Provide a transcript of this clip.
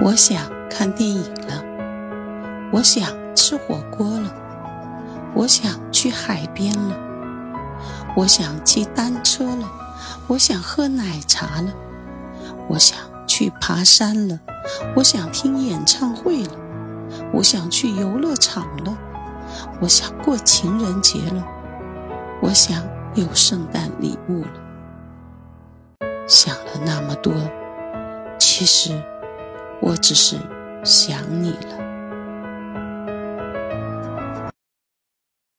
我想看电影了，我想吃火锅了，我想去海边了，我想骑单车了，我想喝奶茶了，我想去爬山了，我想听演唱会了，我想去游乐场了，我想过情人节了，我想有圣诞礼物了。想了那么多，其实。我只是想你了。